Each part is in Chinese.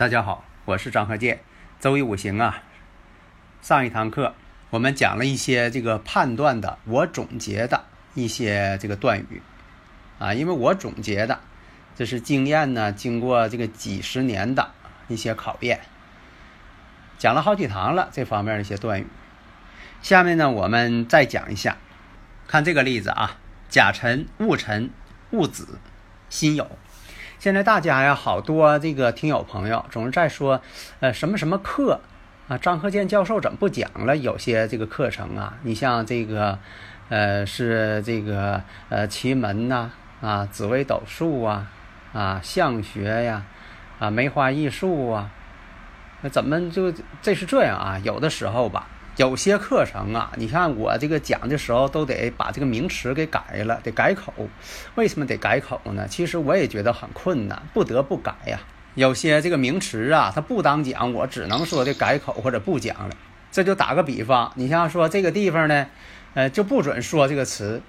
大家好，我是张和建。周易五行啊，上一堂课我们讲了一些这个判断的，我总结的一些这个断语啊，因为我总结的这是经验呢，经过这个几十年的一些考验，讲了好几堂了这方面的一些断语。下面呢，我们再讲一下，看这个例子啊，甲辰、戊辰、戊子、辛酉。现在大家呀，好多这个听友朋友总是在说，呃，什么什么课啊？张鹤健教授怎么不讲了？有些这个课程啊，你像这个，呃，是这个呃奇门呐，啊，紫微斗数啊，啊，相学呀，啊，梅花易数啊，那怎么就这是这样啊？有的时候吧。有些课程啊，你看我这个讲的时候都得把这个名词给改了，得改口。为什么得改口呢？其实我也觉得很困难，不得不改呀。有些这个名词啊，它不当讲，我只能说的改口或者不讲了。这就打个比方，你像说这个地方呢，呃，就不准说这个词。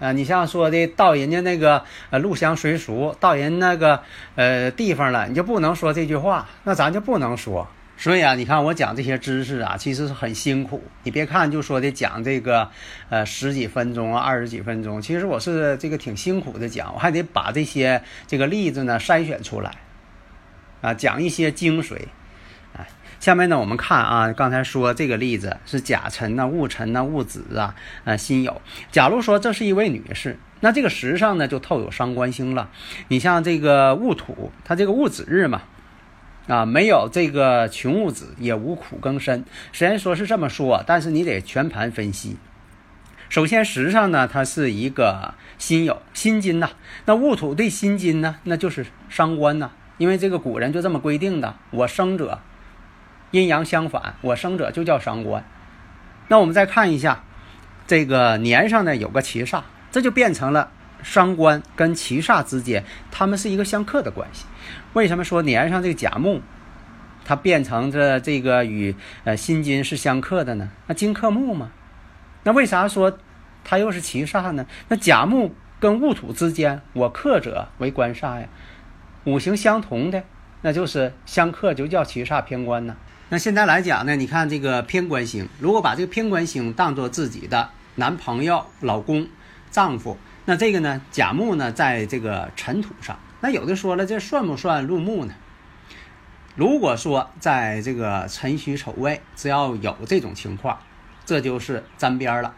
啊，你像说的到人家那个呃入乡随俗，到人那个呃地方了，你就不能说这句话，那咱就不能说。所以啊，你看我讲这些知识啊，其实是很辛苦。你别看就说的讲这个，呃，十几分钟啊，二十几分钟，其实我是这个挺辛苦的讲，我还得把这些这个例子呢筛选出来，啊，讲一些精髓。啊，下面呢我们看啊，刚才说这个例子是甲辰呐、戊辰呐、戊子啊、呃辛酉。假如说这是一位女士，那这个时上呢就透有伤官星了。你像这个戊土，它这个戊子日嘛。啊，没有这个穷物子，也无苦更深。虽然说是这么说，但是你得全盘分析。首先，时上呢，它是一个辛酉辛金呐。那戊土对辛金呢，那就是伤官呐。因为这个古人就这么规定的，我生者阴阳相反，我生者就叫伤官。那我们再看一下这个年上呢，有个七煞，这就变成了。伤官跟七煞之间，他们是一个相克的关系。为什么说年上这个甲木，它变成这这个与呃辛金是相克的呢？那金克木嘛？那为啥说它又是七煞呢？那甲木跟戊土之间，我克者为官煞呀，五行相同的，那就是相克，就叫七煞偏官呢。那现在来讲呢，你看这个偏官星，如果把这个偏官星当做自己的男朋友、老公、丈夫。那这个呢，甲木呢，在这个尘土上，那有的说了，这算不算入木呢？如果说在这个辰戌丑未，只要有这种情况，这就是沾边了。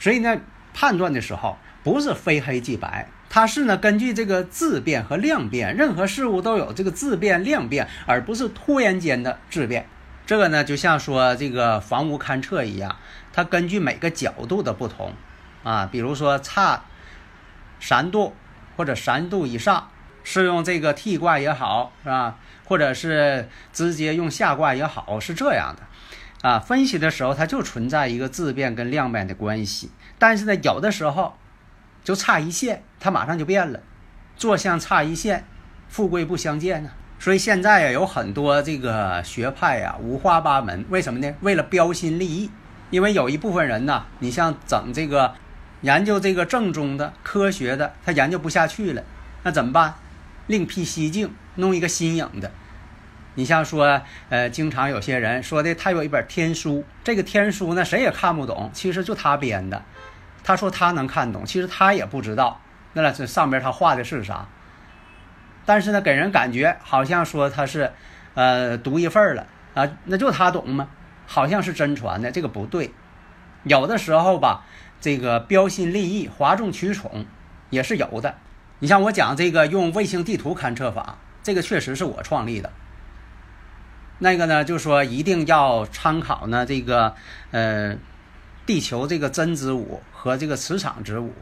所以呢，判断的时候不是非黑即白，它是呢根据这个质变和量变，任何事物都有这个质变量变，而不是突然间的质变。这个呢，就像说这个房屋勘测一样，它根据每个角度的不同啊，比如说差。三度或者三度以上，是用这个替卦也好，是吧？或者是直接用下卦也好，是这样的。啊，分析的时候它就存在一个质变跟量变的关系。但是呢，有的时候就差一线，它马上就变了。坐相差一线，富贵不相见呢。所以现在呀，有很多这个学派呀，五花八门。为什么呢？为了标新立异。因为有一部分人呢，你像整这个。研究这个正宗的科学的，他研究不下去了，那怎么办？另辟蹊径，弄一个新颖的。你像说，呃，经常有些人说的，他有一本天书，这个天书呢，谁也看不懂，其实就他编的。他说他能看懂，其实他也不知道，那这上边他画的是啥。但是呢，给人感觉好像说他是，呃，独一份了啊，那就他懂吗？好像是真传的，这个不对。有的时候吧。这个标新立异、哗众取宠也是有的。你像我讲这个用卫星地图勘测法，这个确实是我创立的。那个呢，就说一定要参考呢这个呃地球这个真子午和这个磁场子午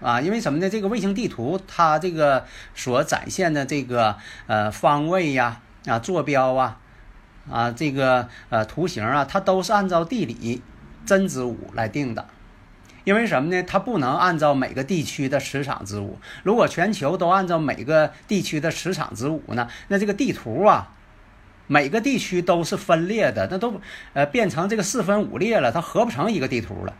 啊，因为什么呢？这个卫星地图它这个所展现的这个呃方位呀啊坐标啊啊这个呃图形啊，它都是按照地理真子午来定的。因为什么呢？它不能按照每个地区的磁场之舞。如果全球都按照每个地区的磁场之舞呢，那这个地图啊，每个地区都是分裂的，那都呃变成这个四分五裂了，它合不成一个地图了。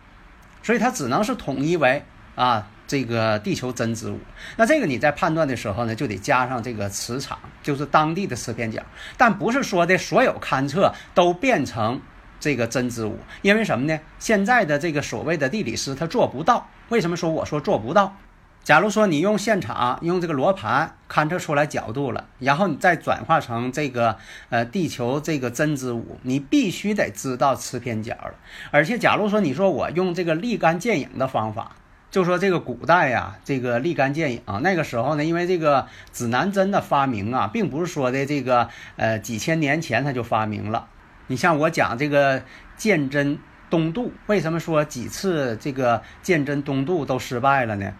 所以它只能是统一为啊这个地球真之物。那这个你在判断的时候呢，就得加上这个磁场，就是当地的磁偏角。但不是说的所有勘测都变成。这个真之舞，因为什么呢？现在的这个所谓的地理师他做不到。为什么说我说做不到？假如说你用现场用这个罗盘勘测出来角度了，然后你再转化成这个呃地球这个真之舞，你必须得知道磁偏角了。而且假如说你说我用这个立竿见影的方法，就说这个古代呀，这个立竿见影，那个时候呢，因为这个指南针的发明啊，并不是说的这个呃几千年前它就发明了。你像我讲这个鉴真东渡，为什么说几次这个鉴真东渡都失败了呢？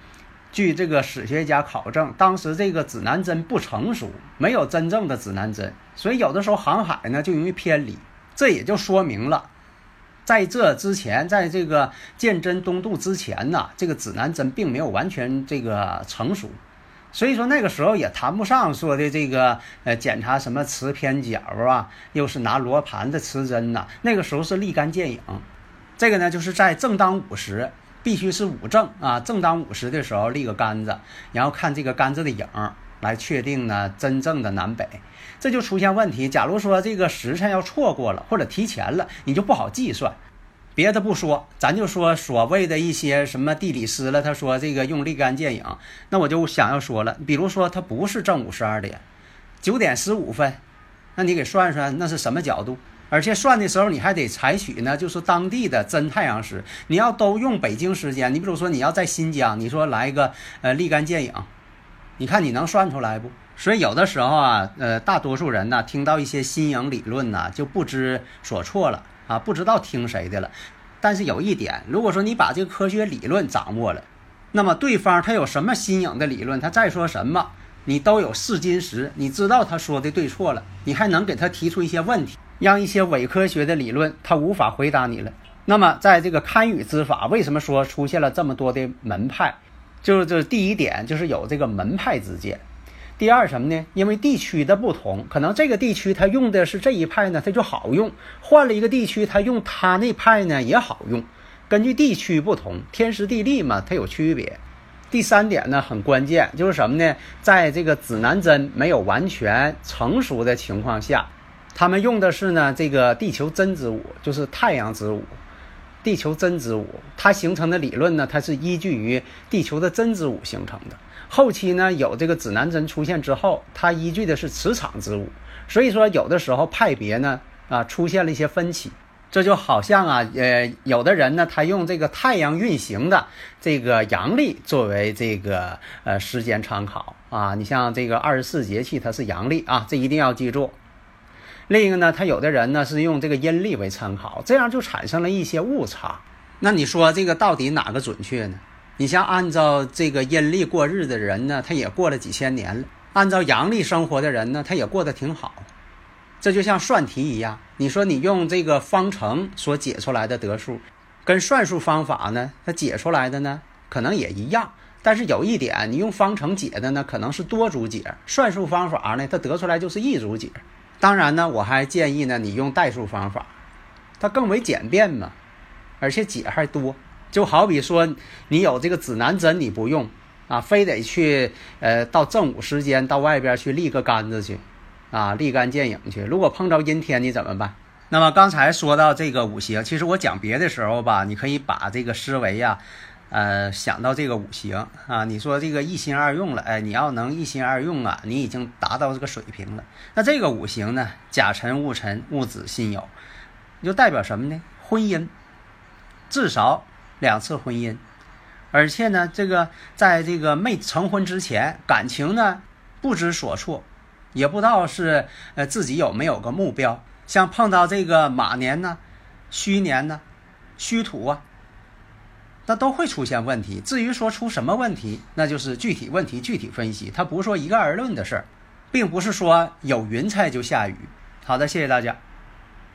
据这个史学家考证，当时这个指南针不成熟，没有真正的指南针，所以有的时候航海呢就容易偏离。这也就说明了，在这之前，在这个鉴真东渡之前呢，这个指南针并没有完全这个成熟。所以说那个时候也谈不上说的这个呃检查什么磁偏角啊，又是拿罗盘的磁针呐。那个时候是立竿见影，这个呢就是在正当午时，必须是午正啊，正当午时的时候立个杆子，然后看这个杆子的影来确定呢真正的南北。这就出现问题，假如说这个时辰要错过了或者提前了，你就不好计算。别的不说，咱就说所谓的一些什么地理师了。他说这个用立竿见影，那我就想要说了，比如说他不是正午十二点，九点十五分，那你给算算那是什么角度？而且算的时候你还得采取呢，就是当地的真太阳时。你要都用北京时间，你比如说你要在新疆，你说来一个呃立竿见影，你看你能算出来不？所以有的时候啊，呃，大多数人呢听到一些新颖理论呢，就不知所措了。啊，不知道听谁的了，但是有一点，如果说你把这个科学理论掌握了，那么对方他有什么新颖的理论，他再说什么，你都有试金石，你知道他说的对错了，你还能给他提出一些问题，让一些伪科学的理论他无法回答你了。那么在这个堪舆之法，为什么说出现了这么多的门派？就是这第一点，就是有这个门派之见。第二什么呢？因为地区的不同，可能这个地区他用的是这一派呢，它就好用；换了一个地区，他用他那派呢也好用。根据地区不同，天时地利嘛，它有区别。第三点呢很关键，就是什么呢？在这个指南针没有完全成熟的情况下，他们用的是呢这个地球真子午，就是太阳之午。地球真子午，它形成的理论呢，它是依据于地球的真子午形成的。后期呢，有这个指南针出现之后，它依据的是磁场之物，所以说有的时候派别呢啊出现了一些分歧。这就好像啊，呃，有的人呢，他用这个太阳运行的这个阳历作为这个呃时间参考啊。你像这个二十四节气，它是阳历啊，这一定要记住。另一个呢，他有的人呢是用这个阴历为参考，这样就产生了一些误差。那你说这个到底哪个准确呢？你像按照这个阴历过日的人呢，他也过了几千年了；按照阳历生活的人呢，他也过得挺好。这就像算题一样，你说你用这个方程所解出来的得数，跟算术方法呢，它解出来的呢，可能也一样。但是有一点，你用方程解的呢，可能是多组解；算术方法呢，它得出来就是一组解。当然呢，我还建议呢，你用代数方法，它更为简便嘛，而且解还多。就好比说，你有这个指南针，你不用啊，非得去呃到正午时间到外边去立个杆子去，啊立竿见影去。如果碰着阴天，你怎么办？那么刚才说到这个五行，其实我讲别的时候吧，你可以把这个思维呀，呃想到这个五行啊。你说这个一心二用了，哎，你要能一心二用啊，你已经达到这个水平了。那这个五行呢，甲辰戊辰戊子辛酉，就代表什么呢？婚姻，至少。两次婚姻，而且呢，这个在这个没成婚之前，感情呢不知所措，也不知道是呃自己有没有个目标。像碰到这个马年呢、戌年呢、戌土啊，那都会出现问题。至于说出什么问题，那就是具体问题具体分析，它不是说一概而论的事儿，并不是说有云彩就下雨。好的，谢谢大家。